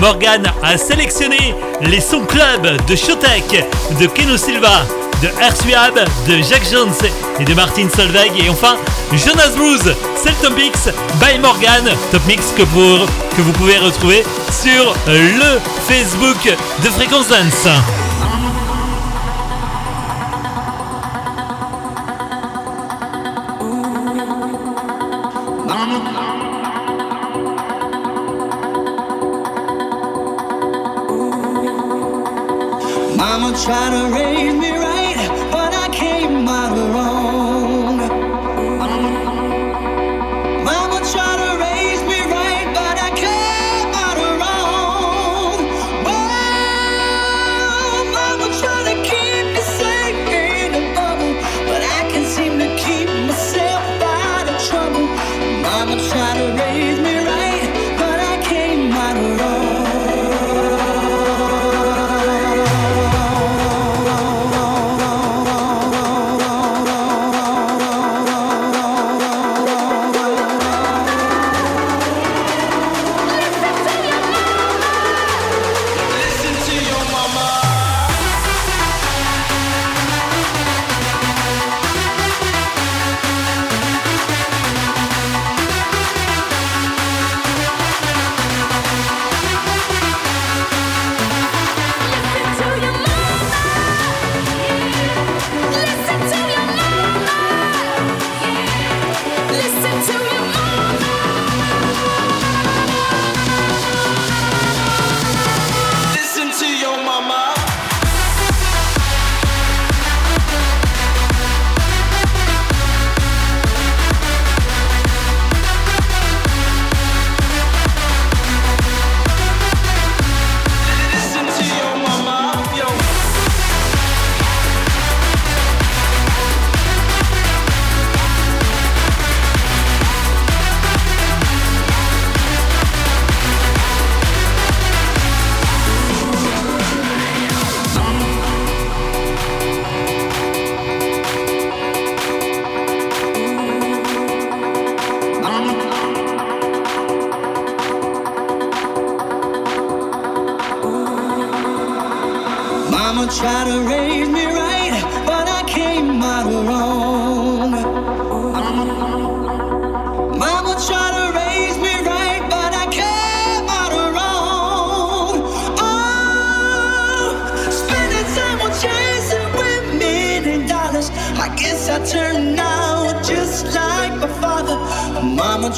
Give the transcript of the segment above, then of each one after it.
Morgan a sélectionné les sons club de Showtek, de Keno Silva, de Earthwab, de Jack Jones et de Martin Solveig. Et enfin, Jonas Blues, c'est le Top Mix by Morgan. Top Mix que vous pouvez retrouver sur le Facebook de Fréquence Dance. Mama tried to raise me right.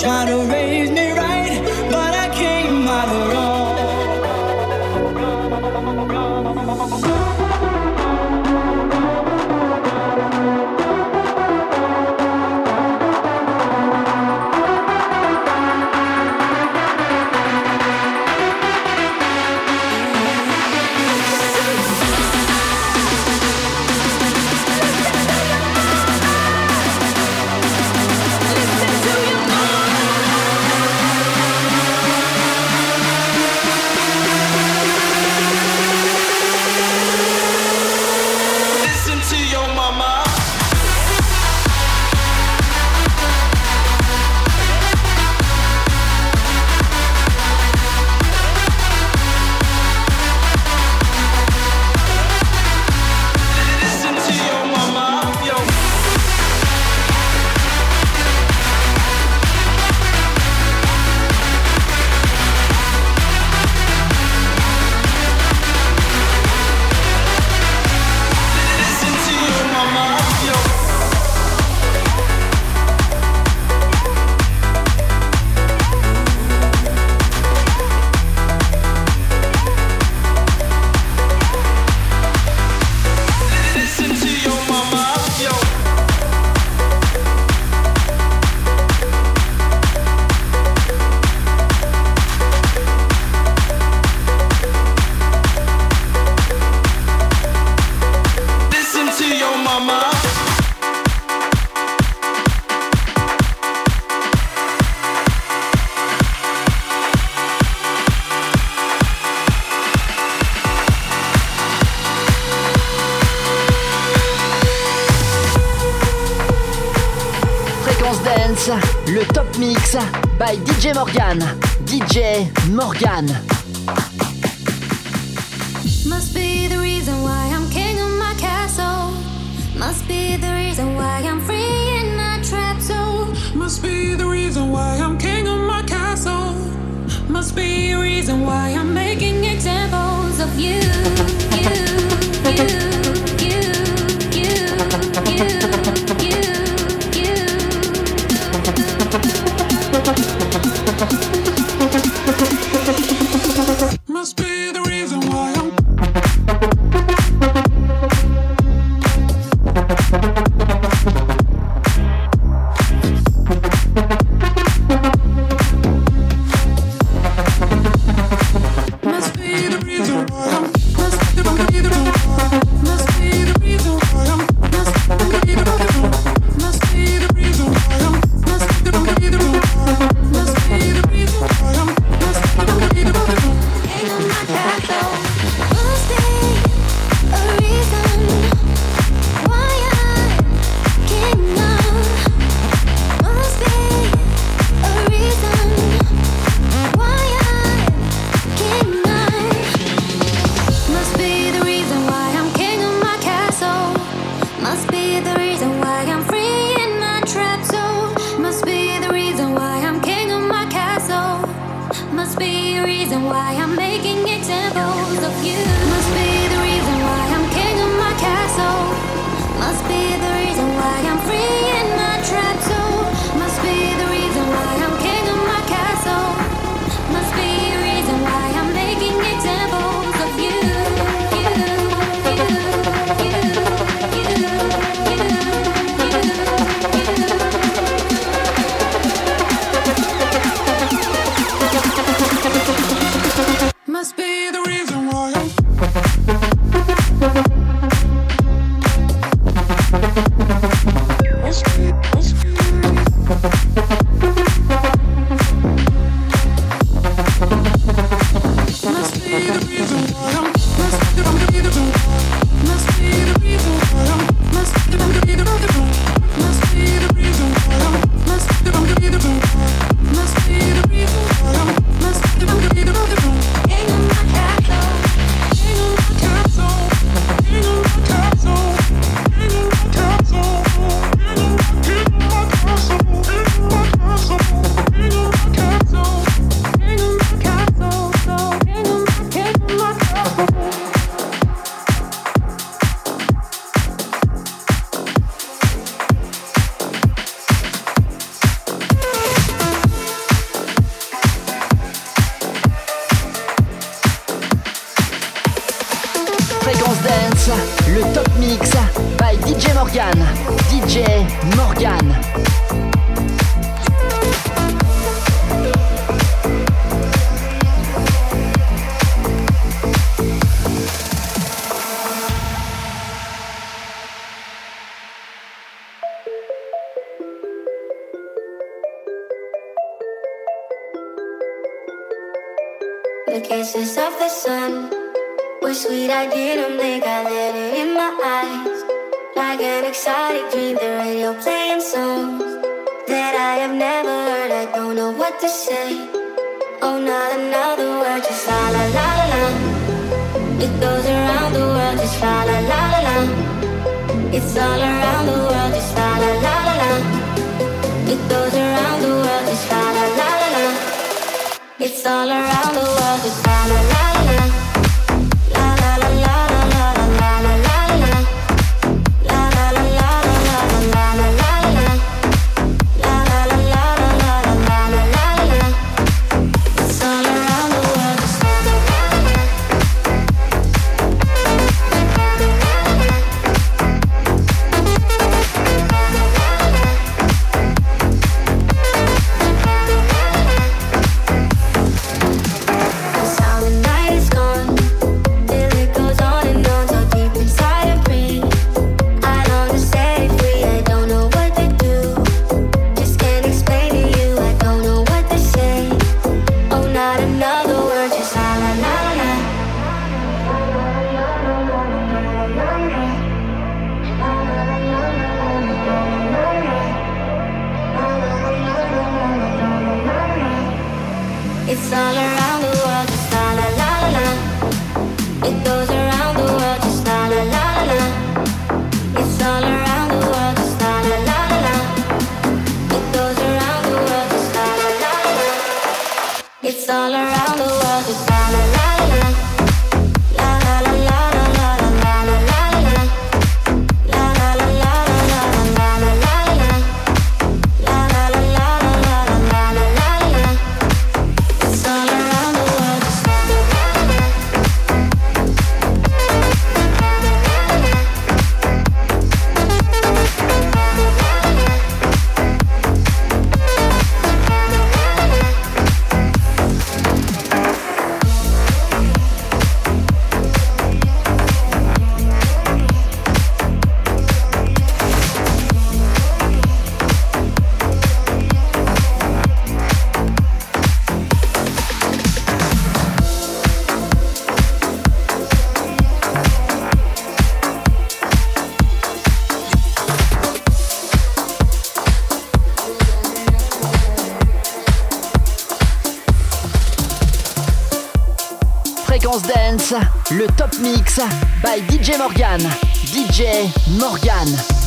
Try to raise me Le Top Mix by DJ Morgan. DJ Morgan. Must be the reason why I'm king of my castle. Must be the reason why I'm free in my trap zone. Must be the reason why I'm king of my castle. Must be a reason why I'm making examples of you. I didn't blink, I let it in my eyes. Like an exotic dream, the radio playing songs that I have never heard. I don't know what to say. Oh, not another word, just la la la la la. It goes around the world, just la la la la la. It's all around the world, just la la la la la. It goes around the world, just la la la la la. It's all around. Le top mix by DJ Morgan. DJ Morgan.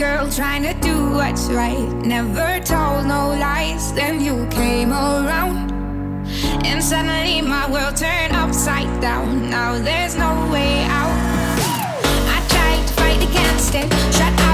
girl trying to do what's right. Never told no lies. Then you came around. And suddenly my world turned upside down. Now there's no way out. I tried to fight against it. Shut up.